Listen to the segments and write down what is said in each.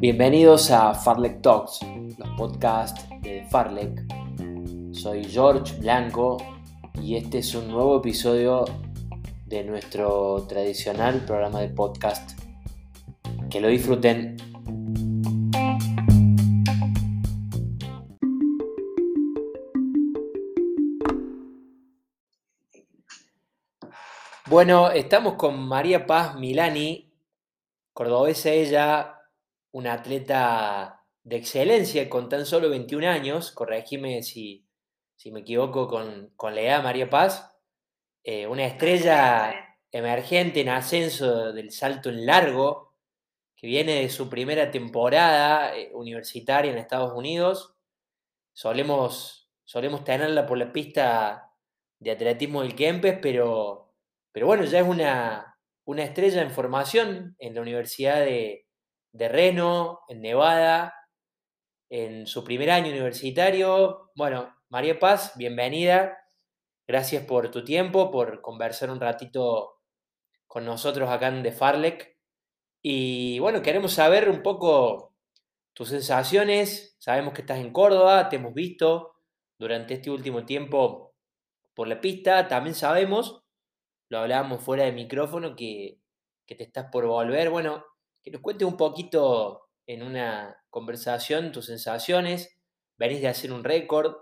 Bienvenidos a Farlek Talks, los podcasts de Farlek. Soy George Blanco y este es un nuevo episodio de nuestro tradicional programa de podcast. Que lo disfruten. Bueno, estamos con María Paz Milani, cordobesa ella, una atleta de excelencia con tan solo 21 años, corregime si, si me equivoco con, con la edad, María Paz, eh, una estrella emergente en ascenso del salto en largo, que viene de su primera temporada eh, universitaria en Estados Unidos. Solemos, solemos tenerla por la pista de atletismo del Kempes, pero, pero bueno, ya es una, una estrella en formación en la Universidad de, de Reno, en Nevada, en su primer año universitario. Bueno, María Paz, bienvenida. Gracias por tu tiempo, por conversar un ratito con nosotros acá en The Farlek. Y bueno, queremos saber un poco tus sensaciones. Sabemos que estás en Córdoba, te hemos visto durante este último tiempo por la pista. También sabemos, lo hablábamos fuera de micrófono, que, que te estás por volver. Bueno, que nos cuentes un poquito en una conversación tus sensaciones. Venís de hacer un récord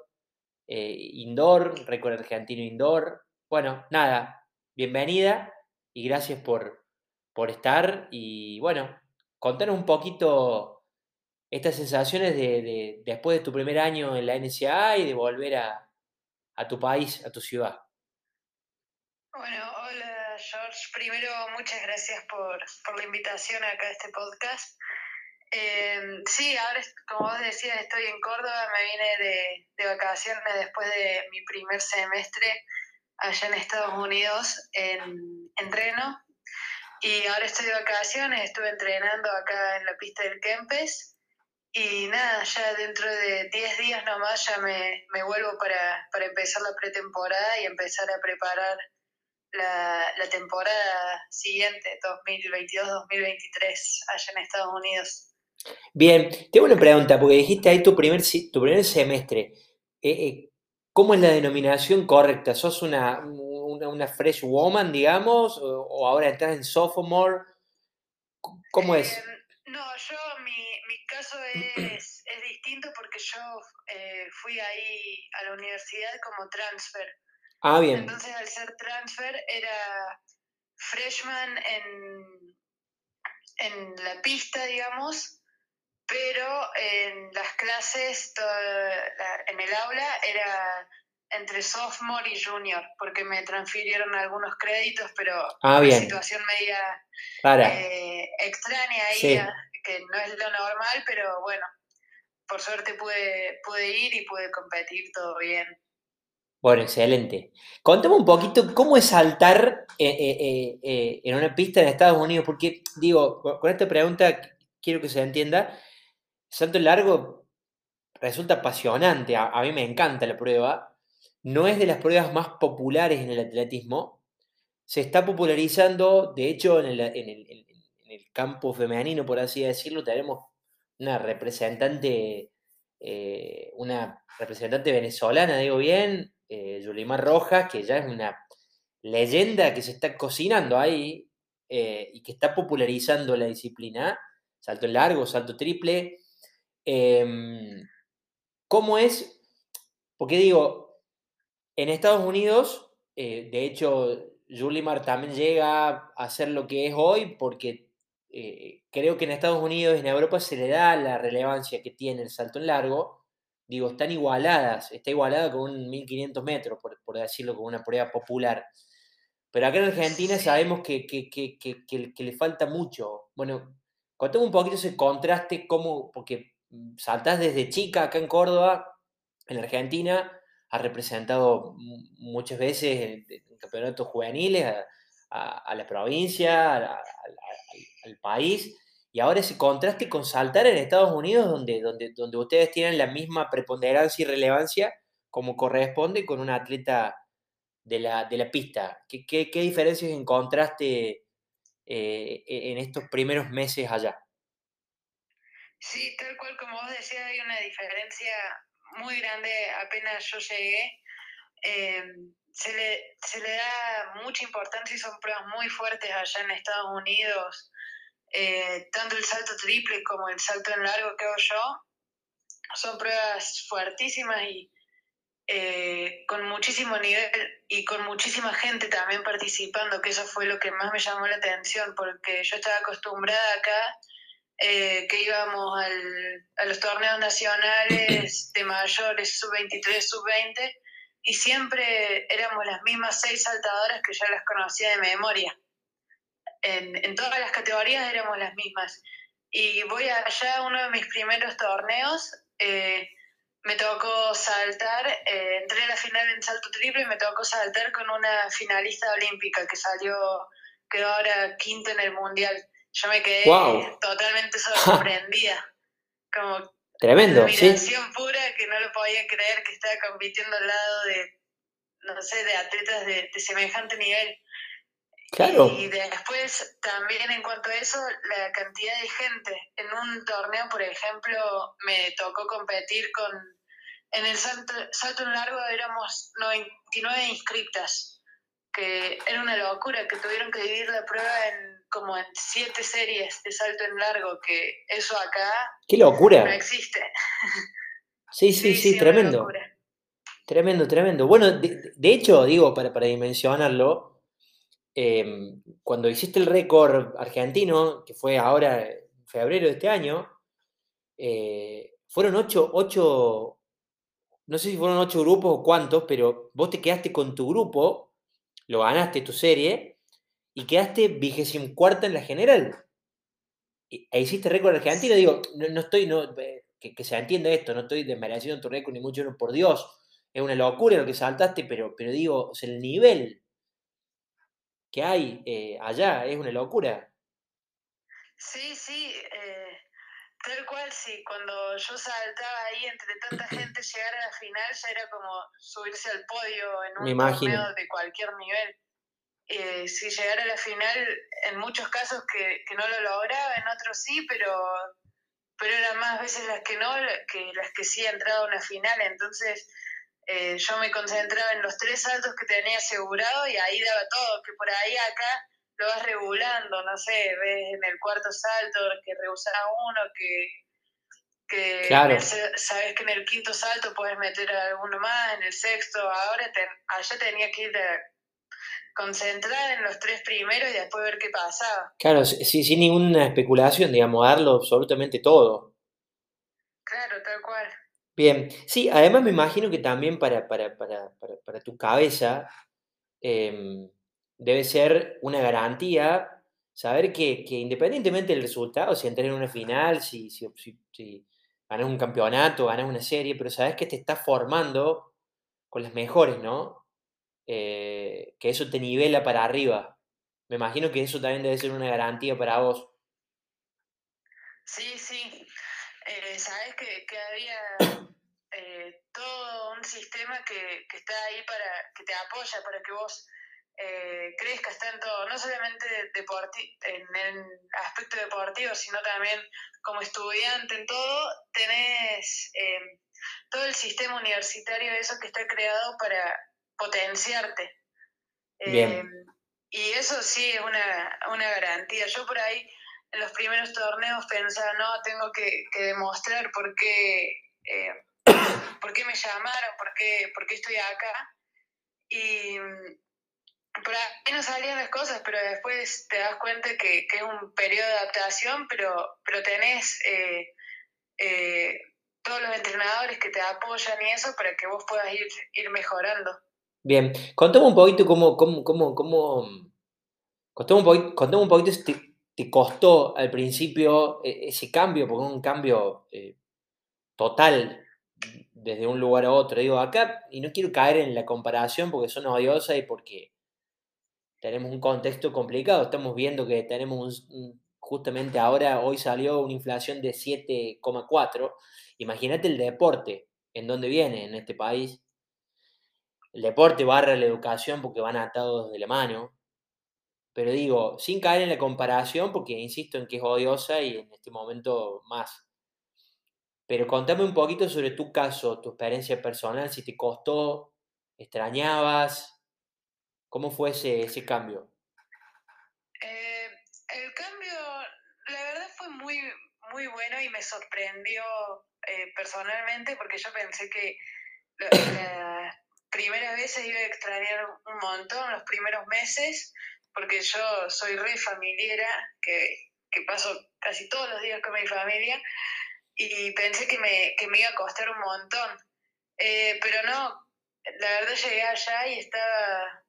eh, indoor, récord argentino indoor. Bueno, nada, bienvenida y gracias por, por estar. Y bueno, contanos un poquito estas sensaciones de, después de tu primer año en la NCAA y de volver a, a tu país, a tu ciudad. Bueno, George. Primero, muchas gracias por, la invitación acá a este podcast. Eh, sí, ahora, como vos decías, estoy en Córdoba, me vine de, vacaciones después de mi primer semestre allá en Estados Unidos, en, en Reno. Y ahora estoy de vacaciones, estuve entrenando acá en la pista del Kempes. Y nada, ya dentro de 10 días nomás ya me, me vuelvo para, para empezar la pretemporada y empezar a preparar la, temporada siguiente, 2022-2023, allá en Estados Unidos. Bien, tengo una pregunta, porque dijiste ahí tu primer, tu primer semestre. Eh, eh, ¿Cómo es la denominación correcta? ¿Sos una, una, fresh woman, digamos? O, ahora estás en sophomore? ¿Cómo es? Eh, no, yo, mi, mi caso es, es, distinto porque yo fui ahí a la universidad como transfer. Ah, bien. Entonces, al ser transfer, era freshman en, en la pista, digamos, pero en las clases, en el aula, era entre sophomore y junior, porque me transfirieron algunos créditos, pero ah, una situación media eh, extraña ahí, que no es lo normal, pero bueno, por suerte pude, pude ir y pude competir todo bien. Bueno, excelente. Contame un poquito cómo es saltar eh, eh, eh, en una pista en Estados Unidos, porque digo, con esta pregunta quiero que se entienda, salto largo resulta apasionante, a, mí me encanta la prueba, no es de las pruebas más populares en el atletismo, se está popularizando, de hecho en el, en el, en el campo femenino, por así decirlo, tenemos una representante, una representante venezolana, digo bien, eh, Yulimar Rojas, que ya es una leyenda que se está cocinando ahí eh, y que está popularizando la disciplina, salto largo, salto triple. Em, ¿Cómo es? Porque digo, en Estados Unidos, eh, de hecho, Yulimar también llega a ser lo que es hoy porque eh, creo que en Estados Unidos y en Europa se le da la relevancia que tiene el salto en largo digo, están igualadas, está igualada con un 1500 metros, por, decirlo como una prueba popular. Pero acá en Argentina sabemos que, que, le falta mucho. Bueno, contame un poquito ese contraste, cómo, porque saltás desde chica acá en Córdoba, en Argentina, has representado muchas veces en campeonatos juveniles a, la provincia, al país y ahora ese contraste con saltar en Estados Unidos, donde, donde, donde ustedes tienen la misma preponderancia y relevancia como corresponde con un atleta de la, de la pista. ¿Qué, qué, qué diferencias encontraste eh, e, en estos primeros meses allá? Sí, tal cual como vos decías, hay una diferencia muy grande apenas yo llegué. Em, se, le, se le da mucha importancia y son pruebas muy fuertes allá en Estados Unidos. Eh, tanto el salto triple como el salto en largo que hago yo son pruebas fuertísimas y eh, con muchísimo nivel y con muchísima gente también participando, que eso fue lo que más me llamó la atención, porque yo estaba acostumbrada acá, eh, que íbamos al, a los torneos nacionales de mayores, sub-23, sub-20, y siempre éramos las mismas seis saltadoras que ya las conocía de memoria. En, en todas las categorías éramos las mismas. Y voy allá, uno de mis primeros torneos, eh, me tocó saltar, eh, entré a la final en salto triple y me tocó saltar con una finalista olímpica que salió, quedó ahora quinto en el mundial. Yo me quedé totalmente sorprendida. Como Tremendo, admiración pura que no lo podía creer que estaba compitiendo al lado de, no sé, de atletas de, de semejante nivel. Y después, también en cuanto a eso, la cantidad de gente. En un torneo, por ejemplo, me tocó competir con. En el salto, salto en largo éramos 99 inscritas, que era una locura, que tuvieron que dividir la prueba en como en siete series de salto en largo, que eso acá. ¡Qué locura! No existe. Sí, sí, sí, tremendo. Tremendo, tremendo. Bueno, de, de, hecho, digo, para, para dimensionarlo, Em, cuando hiciste el récord argentino, que fue ahora en febrero de este año, eh, fueron ocho, ocho, no sé si fueron ocho grupos o cuántos, pero vos te quedaste con tu grupo, lo ganaste tu serie, y quedaste vigésimo cuarta en la general. E hiciste récord argentino, digo, no, estoy, no, eh, que, se entienda esto, no estoy desmereciendo tu récord ni mucho menos, por Dios, es una locura lo que saltaste, pero, pero digo, el nivel que hay eh, allá, es una locura. Sí, sí, eh, tal cual, sí. Cuando yo saltaba ahí entre tanta gente, llegar a la final ya era como subirse al podio en un torneo de cualquier nivel. Eh, si llegara a la final, en muchos casos que, que, no lo lograba, en otros sí, pero, pero eran más veces las que no que las que sí entrado a una final. Entonces, eh, yo me concentraba en los tres saltos que tenía asegurado y ahí daba todo, que por ahí acá lo vas regulando, no sé, ves en el cuarto salto que rehusas uno, que, que sabes que en el quinto salto puedes meter a alguno más, en el sexto, ahora allá tenía que ir a concentrar en los tres primeros y después ver qué pasaba. Claro, sí, sin ninguna especulación, digamos, darlo absolutamente todo. Claro, tal cual. Bien, sí, además me imagino que también para, para, para, para tu cabeza em, debe ser una garantía saber que, que, independientemente del resultado, si entras en una final, si, si, si, ganas un campeonato, ganas una serie, pero sabes que te estás formando con las mejores, ¿no? Eh, que eso te nivela para arriba. Me imagino que eso también debe ser una garantía para vos. Sí, sí. Eh, sabes que, que había sistema que, que, está ahí para que te apoya para que vos eh, crezcas tanto, no solamente en el aspecto deportivo, sino también como estudiante, en todo, tenés eh, todo el sistema universitario, eso que está creado para potenciarte. Eh, y eso sí es una, una garantía. Yo por ahí en los primeros torneos pensaba, no, tengo que, que demostrar por qué eh, por qué me llamaron, por qué, por qué estoy acá. Y mm, por ahí no salían las cosas, pero después te das cuenta que, es un periodo de adaptación, pero, pero tenés eh, eh, todos los entrenadores que te apoyan y eso para que vos puedas ir, ir mejorando. Bien, contame un poquito cómo, cómo, cómo, cómo contame un poquito, contame un poquito si te, costó al principio e, ese cambio, porque es un cambio eh, total desde un lugar a otro. Digo, acá, y no quiero caer en la comparación porque son odiosas y porque tenemos un contexto complicado. Estamos viendo que tenemos justamente ahora, hoy salió una inflación de 7,4. Imagínate el deporte, en dónde viene en este país. el deporte barra la educación porque van atados de la mano. Pero digo, sin caer en la comparación, porque insisto en que es odiosa y en este momento más. Pero contame un poquito sobre tu caso, tu experiencia personal, si te costó, extrañabas, ¿cómo fue ese, ese cambio? Eh, el cambio, la verdad fue muy, muy bueno y me sorprendió eh, personalmente porque yo pensé que las primeras veces iba a extrañar un montón, los primeros meses, porque yo soy re familiera, que, que paso casi todos los días con mi familia, y pensé que me, que me iba a costar un montón. Eh, pero no, la verdad llegué allá y estaba,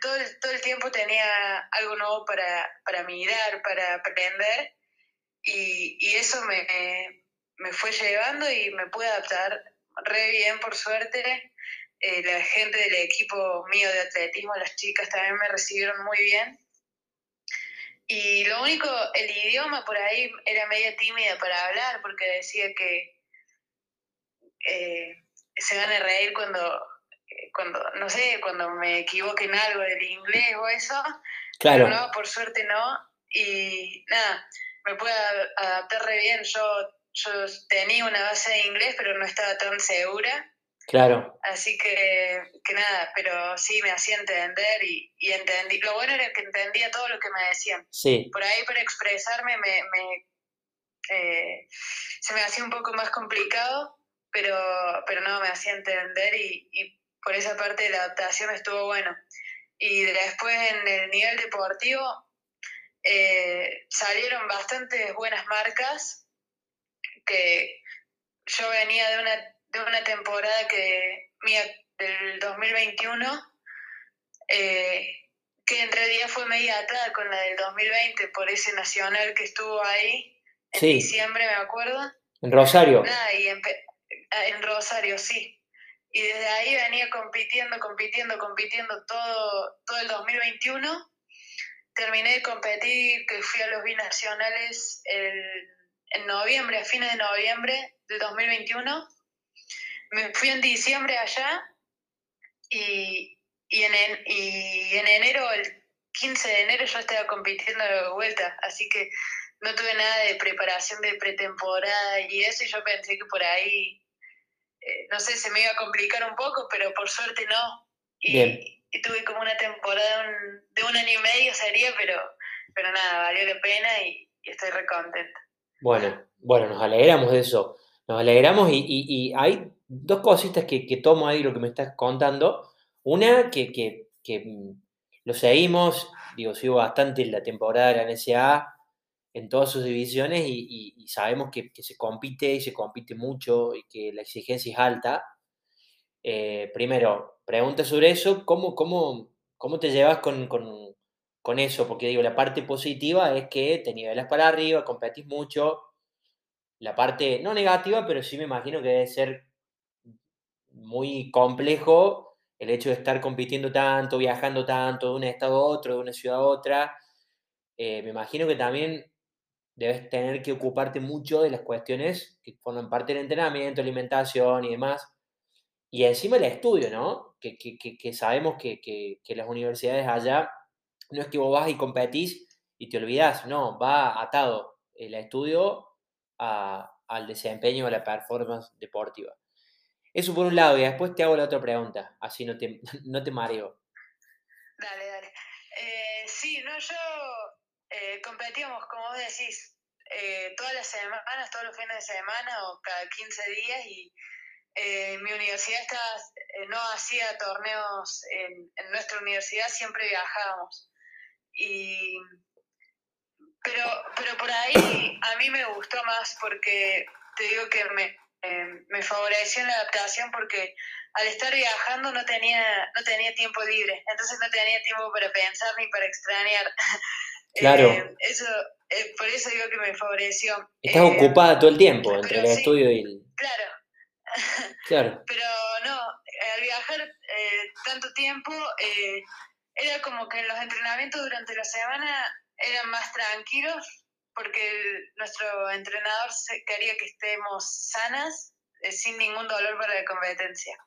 todo el, todo el tiempo tenía algo nuevo para, para mirar, para aprender, y, y eso me, me fue llevando y me pude adaptar re bien, por suerte. Eh, la gente del equipo mío de atletismo, las chicas también me recibieron muy bien. Y lo único, el idioma por ahí era media tímida para hablar porque decía que eh, se van a reír cuando, cuando, no sé, cuando me equivoque en algo del inglés o eso. Claro. Pero no, por suerte no. Y nada, me pude adaptar re bien. Yo, yo tenía una base de inglés, pero no estaba tan segura. Claro. Así que, que nada, pero sí me hacía entender y, y entendí. Lo bueno era que entendía todo lo que me decían. Sí, Por ahí para expresarme me, me, eh, se me hacía un poco más complicado, pero, pero no, me hacía entender y, y por esa parte de la adaptación estuvo bueno. Y después en el nivel deportivo eh, salieron bastantes buenas marcas que yo venía de una, de una temporada que mía del 2021 eh, que en realidad fue media atada con la del 2020 por ese nacional que estuvo ahí en Sí. diciembre, me acuerdo. en Rosario. Nada, y empe- ah, en Rosario, sí. Y desde ahí venía compitiendo, compitiendo, compitiendo todo, todo el 2021. Terminé de competir, que fui a los binacionales el- en noviembre, a fines de noviembre del 2021. Me fui en diciembre allá y, y, en, en- y en enero, el 15 de enero, yo estaba compitiendo de vuelta. Así que no tuve nada de preparación de pretemporada y eso, y yo pensé que por ahí, eh, no sé, se me iba a complicar un poco, pero por suerte no. Y, Bien. y tuve como una temporada de un, de un año y medio sería, pero, pero nada, valió la pena y, y estoy re contenta. Bueno, bueno, nos alegramos de eso. Nos alegramos y, y- y hay dos cositas que, tomo ahí lo que me estás contando. Una, que, que- que, mm, lo seguimos, digo, sigo bastante la temporada de la NSA en todas sus divisiones y, sabemos que, que se compite y se compite mucho y que la exigencia es alta. Eh, primero, pregunta sobre eso, ¿cómo, cómo, cómo te llevas con, con- con eso? Porque digo, la parte positiva es que te nivelas para arriba, competís mucho. La parte, no negativa, pero sí me imagino que debe ser muy complejo el hecho de estar compitiendo tanto, viajando tanto de un estado a otro, de una ciudad a otra. Eh, me imagino que también debes tener que ocuparte mucho de las cuestiones que forman parte del entrenamiento, alimentación y demás. Y encima el estudio, ¿no? Que, que- que- que sabemos que, las universidades allá no es que vos vas y competís y te olvidás, no, va atado el estudio a- al desempeño, a la performance deportiva. Eso por un lado, y después te hago la otra pregunta, así no te, no te mareo. Dale, dale. Eh, sí, no, yo eh, competíamos, como vos decís, eh, todas las semanas, todos los fines de semana o cada 15 días y eh, mi universidad estaba, no hacía torneos en, en nuestra universidad, siempre viajábamos. Y, pero, pero por ahí a mí me gustó más porque te digo que me, eh, me favoreció en la adaptación porque al estar viajando no tenía, no tenía tiempo libre, entonces no tenía tiempo para pensar ni para extrañar. Claro. Eh, eso, eh, por eso digo que me favoreció. Estás Eh, ocupada todo el tiempo entre el sí. estudio y el... Claro, Claro, pero no, al viajar eh, tanto tiempo, eh, era como que los entrenamientos durante la semana eran más tranquilos porque nuestro entrenador quería que estemos sanas, eh, sin ningún dolor para la competencia.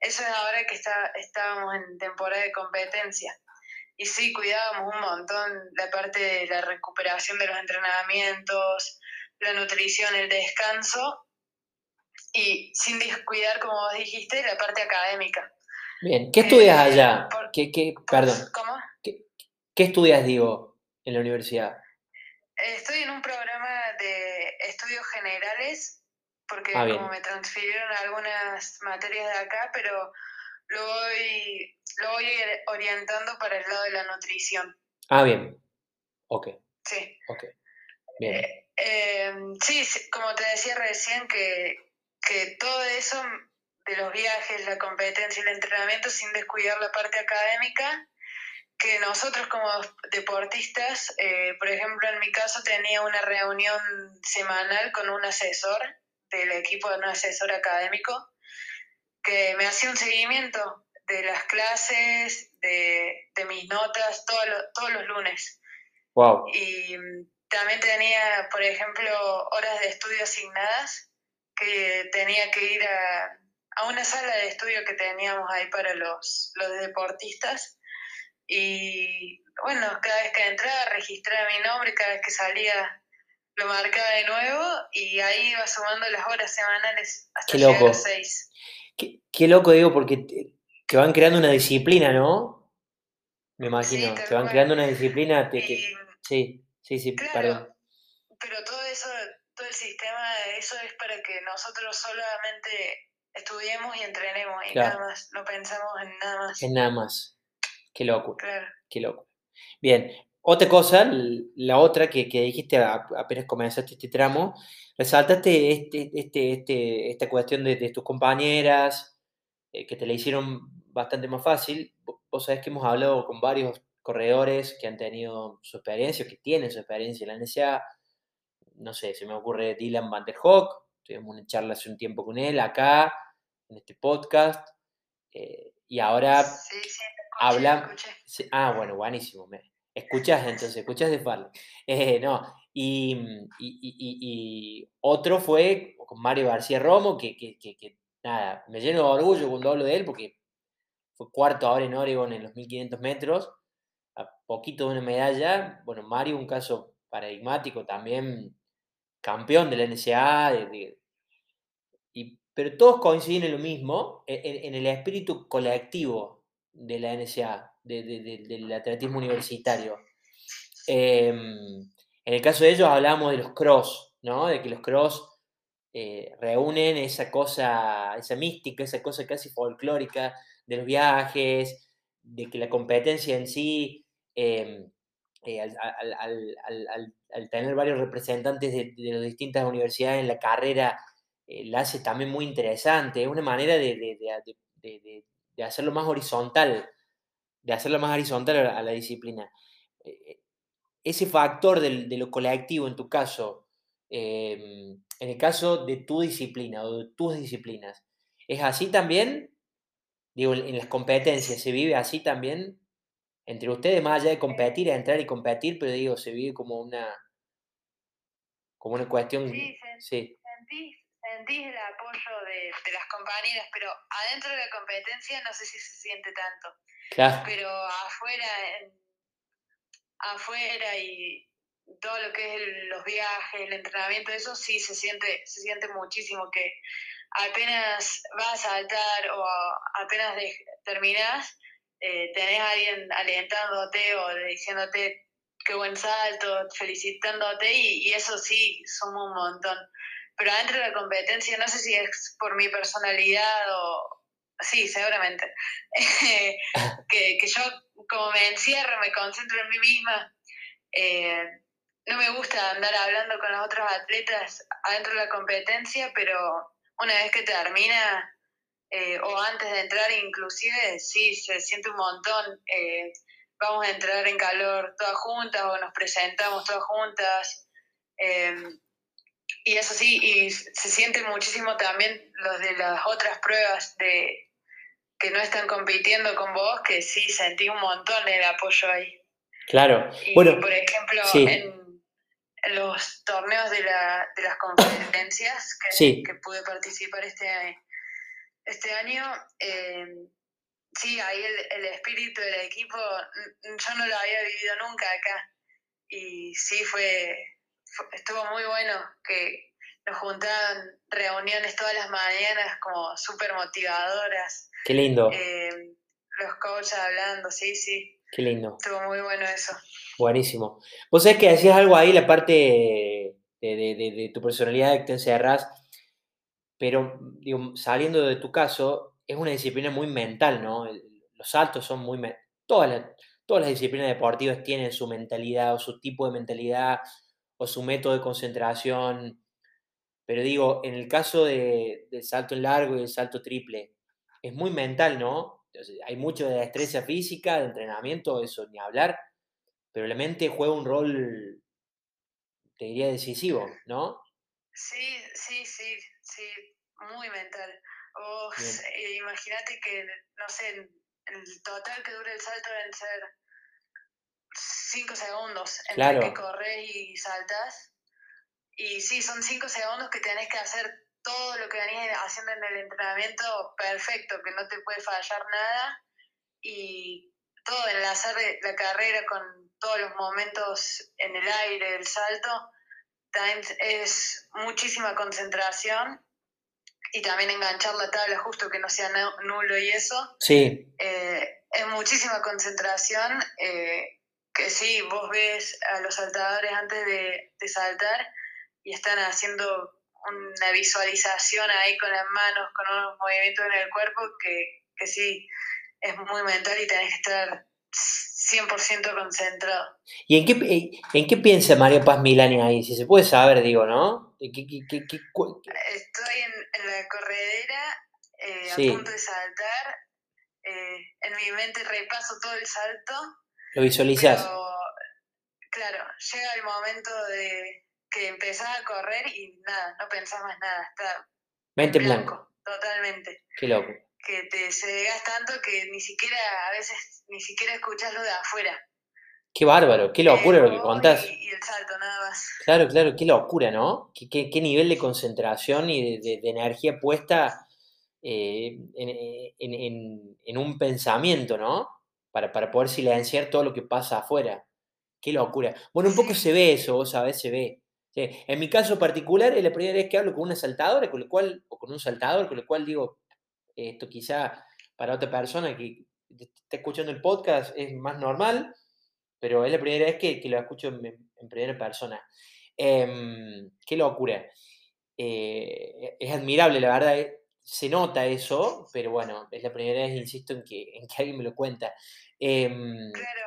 Eso es ahora que está, estábamos en temporada de competencia. Y sí, cuidábamos un montón la parte de la recuperación de los entrenamientos, la nutrición, el descanso, y sin descuidar, como vos dijiste, la parte académica. Bien, ¿qué estudias eh, allá? ¿Qué, qué, perdón. ¿Cómo? ¿Qué, ¿Qué estudias, digo, en la universidad? Estoy en un programa de estudios generales, porque ah, como me transfirieron algunas materias de acá, pero lo voy, lo voy orientando para el lado de la nutrición. Ah, bien. Ok. Sí. Ok. Bien. Eh, em, sí, como te decía recién, que, que todo eso de los viajes, la competencia y el entrenamiento sin descuidar la parte académica, que nosotros como deportistas, eh, por ejemplo, en mi caso tenía una reunión semanal con un asesor del equipo de un asesor académico que me hacía un seguimiento de las clases, de, mis notas, todos los lunes. Wow. Y también tenía, por ejemplo, horas de estudio asignadas que tenía que ir a, a una sala de estudio que teníamos ahí para los, los deportistas y bueno, cada vez que entraba registraba mi nombre, cada vez que salía lo marcaba de nuevo y ahí iba sumando las horas semanales hasta llegar a seis. Qué, loco, digo, porque te, van creando una disciplina, ¿no? Me imagino, te van creando una disciplina. sí, sí, sí, perdón. Pero todo eso, todo el sistema, eso es para que nosotros solamente estudiemos y entrenemos y nada más, no pensamos en nada más. En nada más. Qué loco. Qué loco. Bien, otra cosa, la otra que, dijiste apenas comenzaste este tramo, resaltaste este, este, este, esta cuestión de, tus compañeras, eh, que te la hicieron bastante más fácil. Vos sabés que hemos hablado con varios corredores que han tenido su experiencia, que tienen su experiencia en la NSA. No sé, se me ocurre Dylan Van der Hoek, tuvimos una charla hace un tiempo con él acá, en este podcast. Eh, y ahora sí, sí hablamos. Ah, bueno, buenísimo. Me, escuchas entonces, escuchas de Farley. Eh, no, y, y, otro fue con Mario García Romo, que, que, que, nada, me lleno de orgullo cuando hablo de él, porque fue cuarto ahora en Oregon en los 1500 metros, a poquito de una medalla. Bueno, Mario, un caso paradigmático también, campeón de la NCAA, y, pero todos coinciden en lo mismo, en el espíritu colectivo de la NSA, del atletismo universitario. Em, en el caso de ellos hablábamos de los cross, ¿no? De que los cross eh, reúnen esa cosa, esa mística, esa cosa casi folclórica de los viajes, de que la competencia en sí, em, eh, al, tener varios representantes de, las distintas universidades en la carrera, eh, la hace también muy interesante. Es una manera de, de hacerlo más horizontal, de hacerlo más horizontal a la, disciplina. E, e, ese factor de lo colectivo, en tu caso, em, en el caso de tu disciplina o de tus disciplinas, ¿es así también? Digo, en las competencias, ¿se vive así también? Entre ustedes, más allá de competir, entrar y competir, pero digo, se vive como una, como una cuestión... Sí, sí sentís el apoyo de, las compañeras, pero adentro de la competencia no sé si se siente tanto. Claro. Pero afuera, afuera y todo lo que es los viajes, el entrenamiento, eso sí se siente, se siente muchísimo que apenas vas a saltar o apenas terminás, eh, tenés a alguien alentándote o diciéndote qué buen salto, felicitándote y, y eso sí suma un montón pero adentro de la competencia, no sé si es por mi personalidad o... Sí, seguramente. que, yo como me encierro, me concentro en mí misma. Eh, no me gusta andar hablando con los otros atletas adentro de la competencia, pero una vez que termina eh, o antes de entrar inclusive, sí, se siente un montón. Eh, vamos a entrar en calor todas juntas o nos presentamos todas juntas. Y eso sí, y se siente muchísimo también los de las otras pruebas de que no están compitiendo con vos, que sí sentí un montón el apoyo ahí. Claro. Y, bueno, por ejemplo, en, los torneos de, la, de las conferencias que, que pude participar este, este año. Eh, sí, ahí el, espíritu del equipo, yo no lo había vivido nunca acá. Y sí, fue, estuvo muy bueno que nos juntaban reuniones todas las mañanas como súper motivadoras. Qué lindo. Eh, los coaches hablando, sí, sí. Qué lindo. Estuvo muy bueno eso. Buenísimo. Vos sabés que decías algo ahí, la parte de, de, tu personalidad, que te encerras, pero digo, saliendo de tu caso, es una disciplina muy mental, ¿no? Los saltos son muy... Todas las, todas las disciplinas deportivas tienen su mentalidad o su tipo de mentalidad o su método de concentración. Pero digo, en el caso de, del salto en largo y el salto triple, es muy mental, ¿no? hay mucho de destreza física, de entrenamiento, eso ni hablar, pero la mente juega un rol, te diría, decisivo, ¿no? Sí, sí, sí, sí, muy mental. Eh, imagínate que, no sé, el total que dure el salto deben ser 5 segundos entre que corres y saltas. Y sí, son 5 segundos que tenés que hacer todo lo que venís haciendo en el entrenamiento perfecto, que no te puede fallar nada. Y todo enlazar la carrera con todos los momentos en el aire, el salto, es muchísima concentración y también enganchar la tabla justo que no sea nulo y eso. Sí. Eh, es muchísima concentración. Eh, que sí, vos ves a los saltadores antes de, saltar y están haciendo una visualización ahí con las manos, con unos movimientos en el cuerpo que, que sí, es muy mental y tenés que estar 100% concentrado. ¿Y en qué, eh, en qué piensa María Paz Milani ahí? Si se puede saber, digo, ¿no? Estoy en, la corredera, eh, a punto de saltar. Eh, en mi mente repaso todo el salto lo visualizas. claro, llega el momento de que empezás a correr y nada, no pensás más nada, está mente blanco, Totalmente. Qué loco. Que te cegas tanto que ni siquiera, a veces, ni siquiera escuchas lo de afuera. Qué bárbaro, qué locura lo que contás. Y, el salto, nada más. Claro, claro, qué locura, ¿no? Qué, qué, nivel de concentración y de, energía puesta eh, en, en, en, un pensamiento, ¿no? Para, para poder silenciar todo lo que pasa afuera. Qué locura. Bueno, un poco se ve eso, vos sabés, se ve. En mi caso particular, es la primera vez que hablo con una saltadora, con lo cual, o con un saltador, con lo cual digo, esto quizá para otra persona que está escuchando el podcast es más normal, pero es la primera vez que, que lo escucho en, primera persona. Em, qué locura. Eh, es admirable, la verdad. Eh, se nota eso, pero bueno, es la primera vez, insisto, en que, en que alguien me lo cuenta. Em, claro,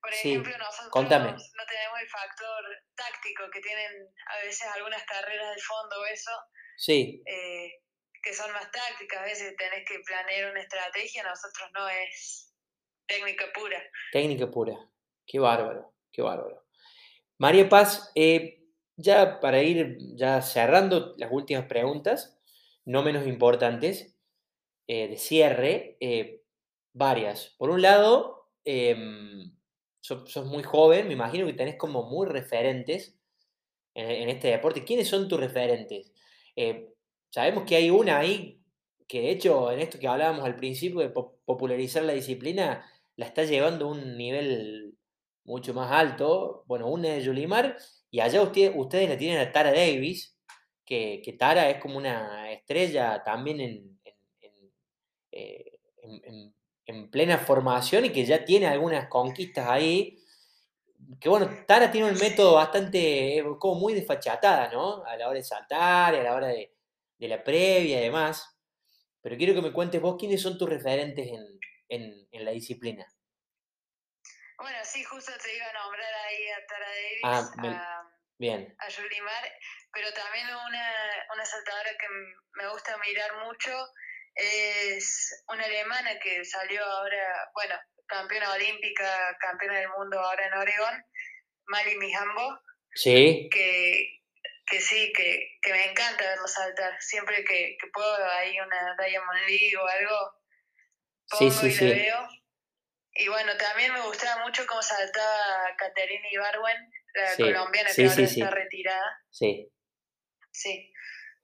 por ejemplo, nosotros no tenemos el factor táctico que tienen a veces algunas carreras de fondo o eso. Sí. Eh, que son más tácticas, a veces tenés que planear una estrategia, nosotros no es técnica pura. Técnica pura, qué bárbaro, qué bárbaro. María Paz, eh, ya para ir ya cerrando las últimas preguntas, no menos importantes, eh, de cierre, eh, varias. Por un lado, em, sos, muy joven, me imagino que tenés como muy referentes en, este deporte. ¿Quiénes son tus referentes? Eh, sabemos que hay una ahí que de hecho en esto que hablábamos al principio de popularizar la disciplina, la está llevando a un nivel mucho más alto. Bueno, una de Yulimar y allá ustedes la tienen a Tara Davis, que, Tara es como una estrella también eh, en, en, plena formación y que ya tiene algunas conquistas ahí. Que bueno, Tara tiene un método bastante, como muy desfachatada, ¿no? A la hora de saltar, a la hora de, la previa y demás. Pero quiero que me cuentes vos quiénes son tus referentes en, la disciplina. Bueno, sí, justo te iba a nombrar ahí a Tara Davis. Ah, bien. A Yulimar pero también una, una saltadora que me gusta mirar mucho es una alemana que salió ahora, bueno, campeona olímpica, campeona del mundo ahora en Oregón, Mali Mijambo. Sí. Que, que sí, que, que, me encanta verlo saltar. Siempre que, que puedo, hay una Diamond League o algo, pongo sí, sí, y la veo. Y bueno, también me gustaba mucho cómo saltaba Caterina Ibarwen, la colombiana que ahora está retirada. Sí. Sí,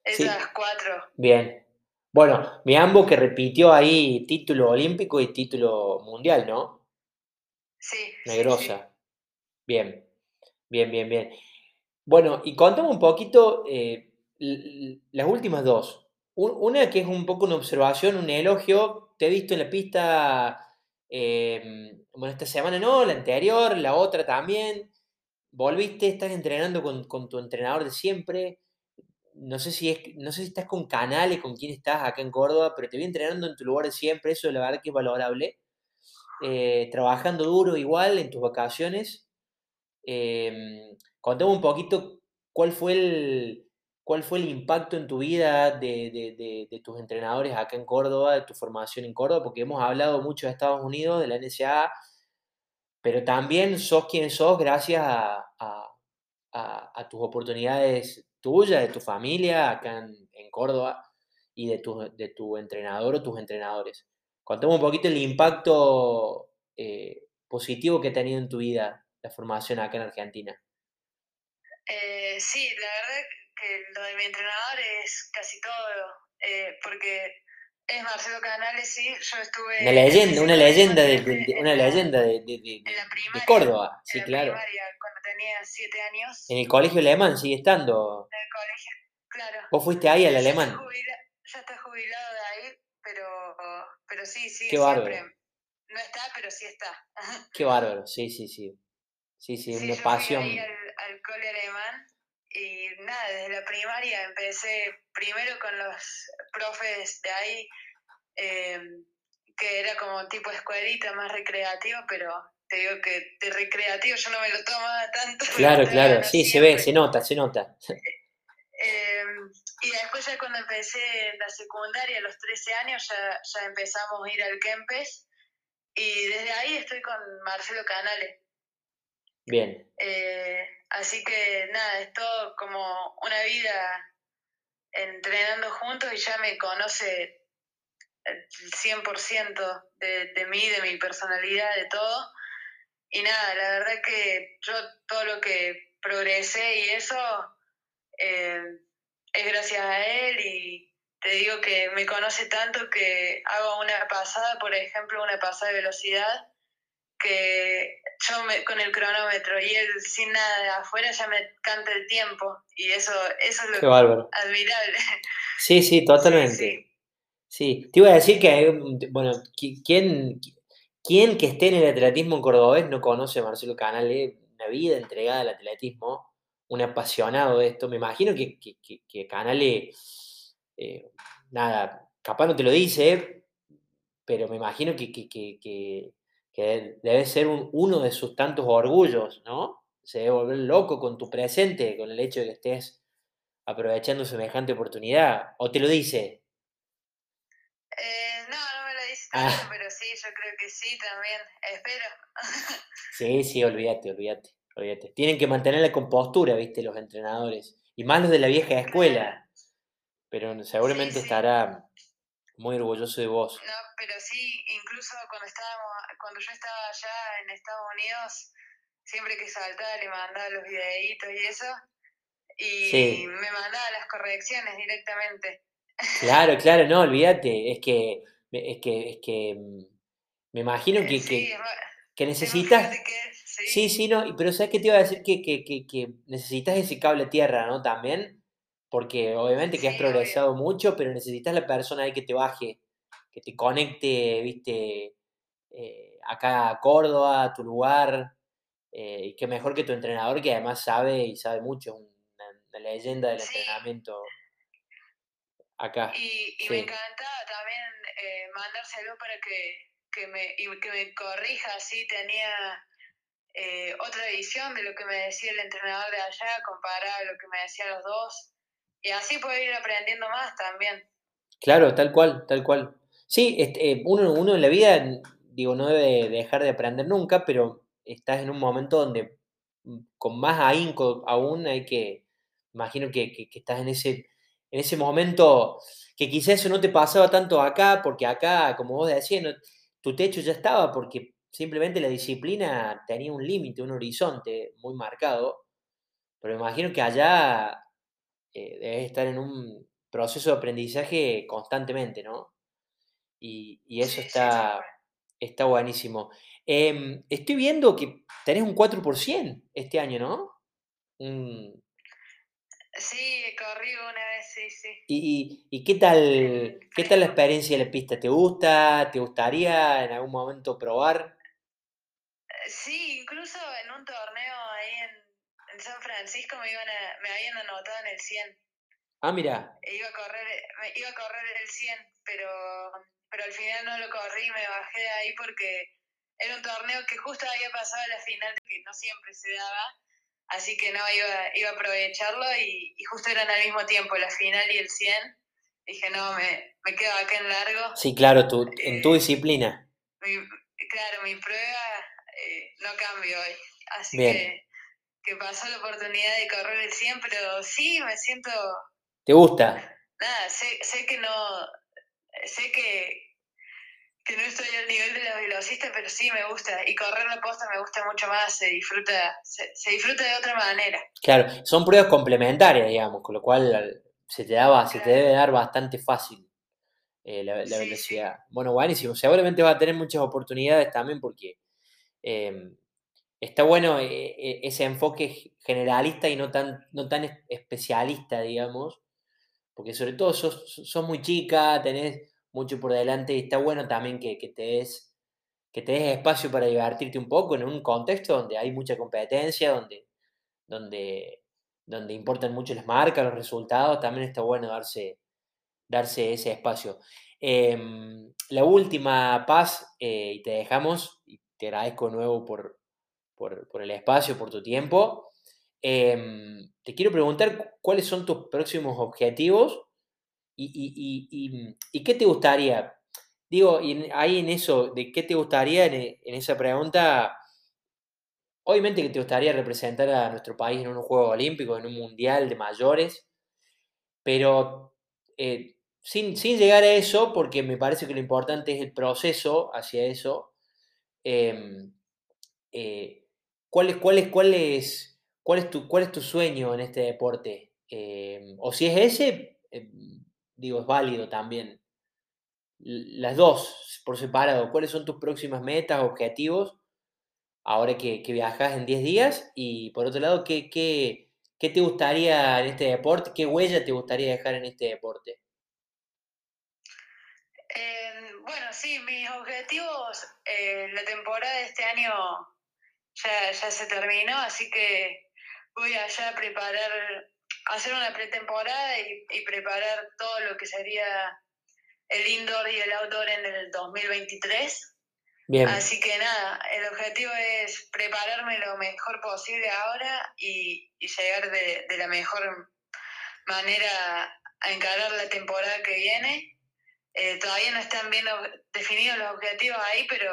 esas cuatro. Bien. Bueno, mi ambos que repitió ahí título olímpico y título mundial, ¿no? Sí. Negrosa. Bien, bien, bien, bien. Bueno, y contame un poquito eh, las últimas dos. Una que es un poco una observación, un elogio. Te he visto en la pista, em, bueno, esta semana no, la anterior, la otra también. Volviste, estás entrenando con, con tu entrenador de siempre no sé si es, no sé si estás con Canales, con quién estás acá en Córdoba, pero te vi entrenando en tu lugar siempre, eso la verdad que es valorable. Eh, trabajando duro igual en tus vacaciones. Eh, contame un poquito cuál fue el, cuál fue el impacto en tu vida de, de, tus entrenadores acá en Córdoba, de tu formación en Córdoba, porque hemos hablado mucho de Estados Unidos, de la NSA, pero también sos quien sos gracias a, a tus oportunidades tuya, de tu familia acá en, Córdoba y de tu, de tu entrenador o tus entrenadores. Contame un poquito el impacto eh, positivo que ha tenido en tu vida la formación acá en Argentina. Eh, sí, la verdad que lo de mi entrenador es casi todo, eh, porque es Marcelo Canales, sí, yo estuve... Una leyenda, una leyenda de, una leyenda de, Córdoba, sí, claro tenía siete años. ¿En el colegio alemán sigue estando? En el colegio, claro. ¿Vos fuiste ahí al alemán? ya está jubilado de ahí, pero, pero sí, sí, Qué bárbaro. No está, pero sí está. Qué bárbaro, sí, sí, sí. Sí, sí, una yo pasión. Fui ahí al, al cole alemán y nada, desde la primaria empecé primero con los profes de ahí, eh, que era como tipo escuelita más recreativa, pero te digo que de recreativo yo no me lo tomaba tanto. Claro, claro, sí, se ve, se nota, se nota. Em, y después ya cuando empecé en la secundaria, a los 13 años, ya, ya empezamos a ir al Kempes y desde ahí estoy con Marcelo Canales. Bien. Eh, así que nada, es todo como una vida entrenando juntos y ya me conoce el 100% de, de mí, de mi personalidad, de todo y nada, la verdad que yo todo lo que progresé y eso eh, es gracias a él y te digo que me conoce tanto que hago una pasada, por ejemplo, una pasada de velocidad, que yo me, con el cronómetro y él sin nada de afuera ya me canta el tiempo y eso, eso es lo admirable. Sí, sí, totalmente. Sí, te iba a decir que, bueno, ¿quién, ¿Quién que esté en el atletismo en cordobés no conoce a Marcelo Canale? Una vida entregada al atletismo, un apasionado de esto. Me imagino que, que, Canale, eh, nada, capaz no te lo dice, pero me imagino que, debe ser uno de sus tantos orgullos, ¿no? Se debe volver loco con tu presente, con el hecho de que estés aprovechando semejante oportunidad. ¿O te lo dice? Eh, no, no me lo dice ah. pero yo creo que sí también, espero. sí, sí, olvídate, olvídate, olvídate. Tienen que mantener la compostura, viste, los entrenadores. Y más los de la vieja escuela. Pero seguramente estará muy orgulloso de vos. No, pero sí, incluso cuando estábamos, cuando yo estaba allá en Estados Unidos, siempre que saltaba le mandaba los videitos y eso, y me mandaba las correcciones directamente. Claro, claro, no, olvídate, es que, es que, es que mm, me imagino que, que, necesitas... sí. sí, no, pero ¿sabes qué te iba a decir? Que, necesitas ese cable tierra, ¿no? También, porque obviamente que has progresado mucho, pero necesitas la persona ahí que te baje, que te conecte, viste, eh, acá a Córdoba, a tu lugar, eh, y que mejor que tu entrenador, que además sabe y sabe mucho, una, leyenda del entrenamiento acá. Y, me encantaba también eh, mandárselo para que que me, y que me corrija si tenía eh, otra visión de lo que me decía el entrenador de allá, comparado a lo que me decían los dos, y así puedo ir aprendiendo más también. Claro, tal cual, tal cual. Sí, este, uno, uno en la vida, digo, no debe dejar de aprender nunca, pero estás en un momento donde mm, con más ahínco aún hay que, imagino que, que, que estás en ese, en ese momento que quizás eso no te pasaba tanto acá, porque acá, como vos decías, no, tu techo ya estaba porque simplemente la disciplina tenía un límite, un horizonte muy marcado, pero imagino que allá eh, debes estar en un, proceso de aprendizaje constantemente, ¿no? Y, eso Sí, está, está buenísimo. Em, estoy viendo que tenés un 4% este año, ¿no? Un- Sí, corrí una vez, sí, sí. ¿Y, y- y qué tal, qué tal la experiencia de la pista? ¿Te gusta? ¿Te gustaría en algún momento probar? Eh, Sí, incluso en un torneo ahí en, en San Francisco me, iban a- me habían anotado en el 100. Ah, mira, E iba a correr, me iba a correr el 100, pero, pero al final no lo corrí, me bajé de ahí porque era un torneo que justo había pasado a la final, que no siempre se daba, así que no iba, iba a aprovecharlo y, y justo eran al mismo tiempo la final y el 100. Dije, no, me, me quedo acá en largo. sí, claro, tu- en tu Eh, disciplina. mi- claro, mi prueba eh, no cambio hoy, así Bien. que, que pasó la oportunidad de correr el 100, pero sí me siento ¿Te gusta? nada, sé, sé que no, sé que, que no estoy al nivel de los velocistas, pero sí me gusta. Y correr la posta me gusta mucho más, se disfruta, se, se disfruta de otra manera. Claro, son pruebas complementarias, digamos, con lo cual al- se te, daba, se te debe dar bastante fácil eh, la, la Sí, sí. velocidad. Bueno, buenísimo. Seguramente va a tener muchas oportunidades también porque eh, está bueno eh, eh, ese enfoque generalista y no tan, no tan es- especialista, digamos, porque sobre todo sos, sos muy chica, tenés mucho por delante y está bueno también que, que te des, que te des espacio para divertirte un poco en un contexto donde hay mucha competencia, donde, donde, donde importan mucho las marcas, los resultados, también está bueno darse, darse ese espacio. Em, la última, Paz, eh, y te dejamos, y te agradezco de nuevo por, por, por el espacio, por tu tiempo. Em, te quiero preguntar cu- cuáles son tus próximos objetivos y, y- y- y- y qué te gustaría. Digo, ahí en eso, de qué te gustaría, en, e- en esa pregunta, obviamente que te gustaría representar a nuestro país en unos Juegos Olímpicos, en un Mundial de mayores, pero eh, sin, sin llegar a eso, porque me parece que lo importante es el proceso hacia eso. em, eh, ¿cuál, es, cuál, es, cuál, es, cuál, es tu, ¿Cuál es tu sueño en este deporte? Em, o si es ese, em, digo, es válido también. Las dos, por separado, ¿cuáles son tus próximas metas, objetivos, ahora que, que viajas en 10 días? Y por otro lado, ¿qué, qué, qué te gustaría en este deporte? ¿Qué huella te gustaría dejar en este deporte? Eh, bueno, sí, mis objetivos, eh, la temporada de este año ya, ya se terminó, así que voy allá a preparar, hacer una pretemporada y, y preparar todo lo que sería el indoor y el outdoor en el 2023. Bien, Así que nada, el objetivo es prepararme lo mejor posible ahora y, y llegar de, de la mejor manera a encarar la temporada que viene. Eh, todavía no están bien definidos los objetivos ahí, pero,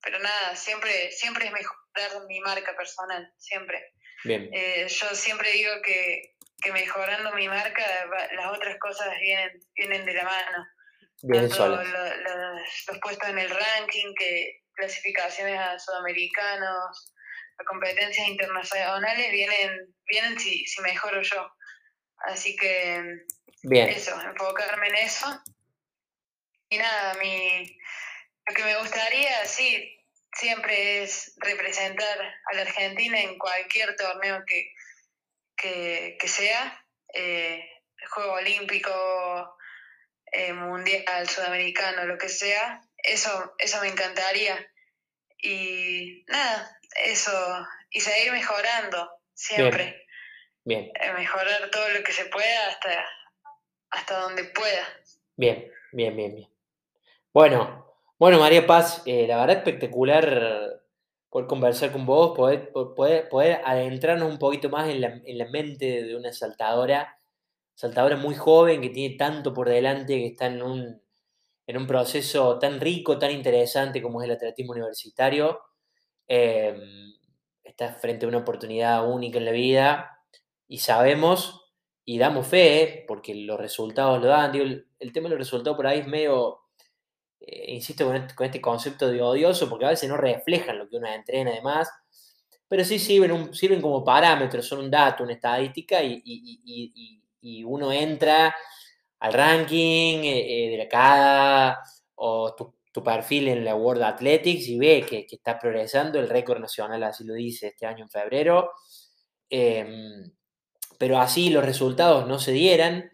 pero nada, siempre, siempre es mejorar mi marca personal, siempre. bien, Eh, yo siempre digo que, que mejorando mi marca, las otras cosas vienen, vienen de la mano bien tanto lo- los, los puestos en el ranking, que clasificaciones a sudamericanos, a competencias internacionales, vienen, vienen si, si mejoro yo. Así que Bien, eso, enfocarme en eso. Y nada, mi, lo que me gustaría, sí, siempre es representar a la Argentina en cualquier torneo que, que, que sea, eh, Juego Olímpico, eh, mundial, sudamericano, lo que sea, eso, eso me encantaría. Y nada, eso, y seguir mejorando siempre, bien, eh, mejorar todo lo que se pueda hasta, hasta donde pueda. bien, bien, bien, bien. Bueno, bueno, María Paz, eh, la verdad espectacular poder conversar con vos, poder, po- poder, poder adentrarnos un poquito más en la, en la mente de una saltadora, saltadora muy joven que tiene tanto por delante, que está en un, en un proceso tan rico, tan interesante como es el atletismo universitario. Eh, está frente a una oportunidad única en la vida y sabemos y damos fe, porque los resultados lo dan. El, el tema de los resultados por ahí es medio, eh, insisto con este, con este concepto de odioso, porque a veces no reflejan lo que uno entrena además, pero sí sirven, como parámetros, son un dato, una estadística y, uno entra al ranking eh, de la CADA o tu, perfil en la World Athletics y ve que, que está progresando, el récord nacional así lo dice este año en febrero. Em, pero así los resultados no se dieran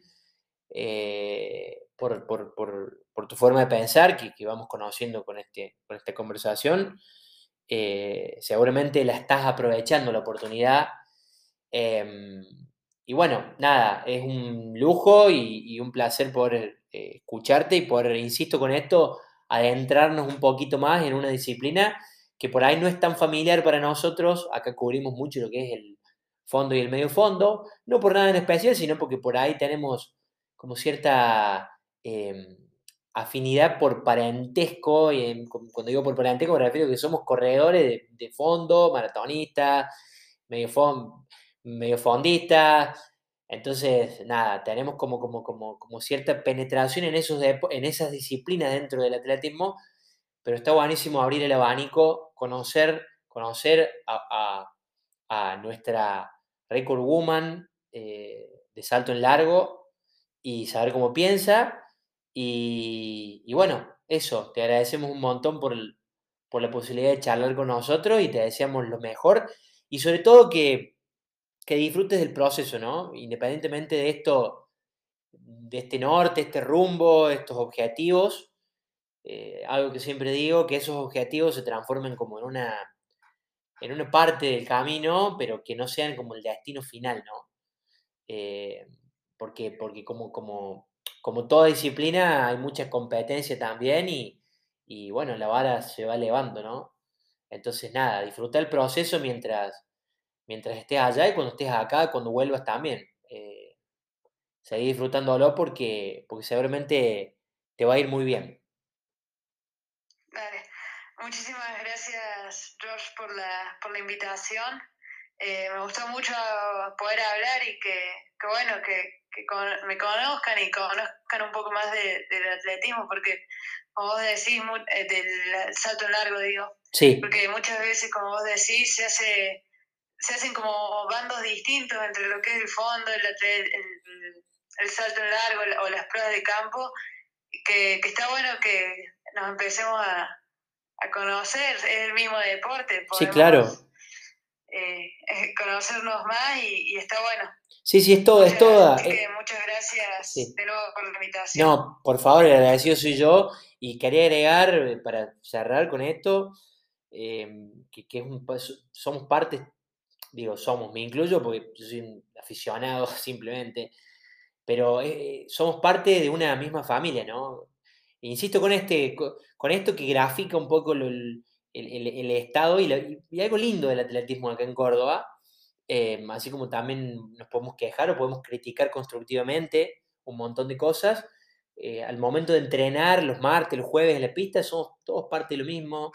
eh, por, tu forma de pensar, que, vamos conociendo con, este, con esta conversación. Eh, seguramente la estás aprovechando la oportunidad. Em, y bueno, nada, es un lujo y, un placer poder eh, escucharte y poder, insisto con esto, adentrarnos un poquito más en una disciplina que por ahí no es tan familiar para nosotros. Acá cubrimos mucho lo que es el fondo y el medio fondo, no por nada en especial, sino porque por ahí tenemos como cierta em, afinidad por parentesco, y cuando digo por parentesco me refiero a que somos corredores de, fondo, maratonistas, medio, medio fondistas, entonces, nada, tenemos como, como, como, como cierta penetración en, esos en esas disciplinas dentro del atletismo, pero está buenísimo abrir el abanico, conocer, conocer a, a, nuestra record woman eh, de salto en largo y saber cómo piensa. Y, bueno, eso, te agradecemos un montón por, por la posibilidad de charlar con nosotros y te deseamos lo mejor. Y sobre todo que, que disfrutes del proceso, ¿no? Independientemente de esto, de este norte, este rumbo, estos objetivos, eh, algo que siempre digo, que esos objetivos se transformen como en una, en una parte del camino, pero que no sean como el destino final, ¿no? Eh, porque, porque como, como, como toda disciplina hay mucha competencia también y, bueno, la vara se va elevando, ¿no? Entonces, nada, disfruta el proceso mientras, mientras estés allá y cuando estés acá, cuando vuelvas también. Eh, seguir disfrutándolo porque, porque seguramente te va a ir muy bien. Vale. Muchísimas gracias, George, por la, por la invitación. Eh, me gustó mucho poder hablar y que, bueno, que, me conozcan y conozcan un poco más del atletismo, porque, como vos decís, eh, del salto largo, digo. Sí. Porque muchas veces, como vos decís, se hace se hacen como bandos distintos entre lo que es el fondo, el, el, salto largo o las pruebas de campo, que, que está bueno que nos empecemos a, a conocer, es el mismo deporte. sí, claro eh, conocernos más y, está bueno. Sí, sí, es todo, es toda. Eh, muchas gracias de nuevo por la invitación. No, por favor, el agradecido soy yo y quería agregar, eh, para cerrar con esto, que, que somos parte, digo, somos, me incluyo porque yo soy un aficionado simplemente, pero somos parte de una misma familia, ¿no? Insisto con, este, con, esto que grafica un poco el, el, estado y, algo lindo del atletismo acá en Córdoba, em, así como también nos podemos quejar o podemos criticar constructivamente un montón de cosas, eh, al momento de entrenar los martes, los jueves en la pista, somos todos parte de lo mismo,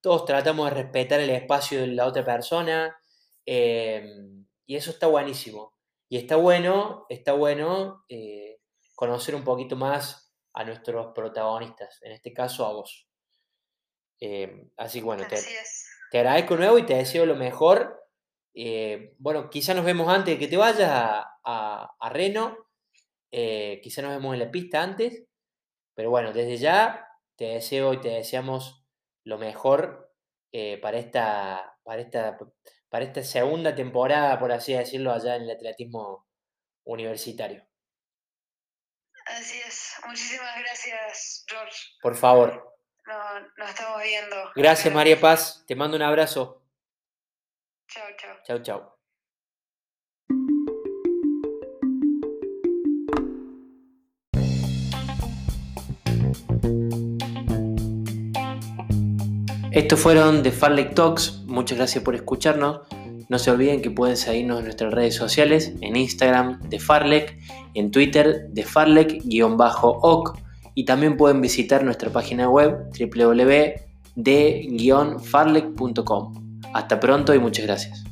todos tratamos de respetar el espacio de la otra persona, em, y eso está buenísimo. Y está bueno, está bueno eh, conocer un poquito más a nuestros protagonistas, en este caso a vos. Eh, así que bueno, te, te, agradezco nuevo y te deseo lo mejor. Eh, bueno, quizá nos vemos antes de que te vayas a, a, Reno. Eh, quizá nos vemos en la pista antes. Pero bueno, desde ya te deseo y te deseamos lo mejor para, esta, para, esta, para esta segunda temporada, por así decirlo, allá en el atletismo universitario. Así es. Muchísimas gracias, George. Por favor. No, nos estamos viendo. Gracias, María Paz. Te mando un abrazo. Chao, chao. Chao, chao. Estos fueron The Farlek Talks. Muchas gracias por escucharnos. No se olviden que pueden seguirnos en nuestras redes sociales, en Instagram de Farlek, en Twitter de Farlek-oc y también pueden visitar nuestra página web www.de-farlek.com. Hasta pronto y muchas gracias.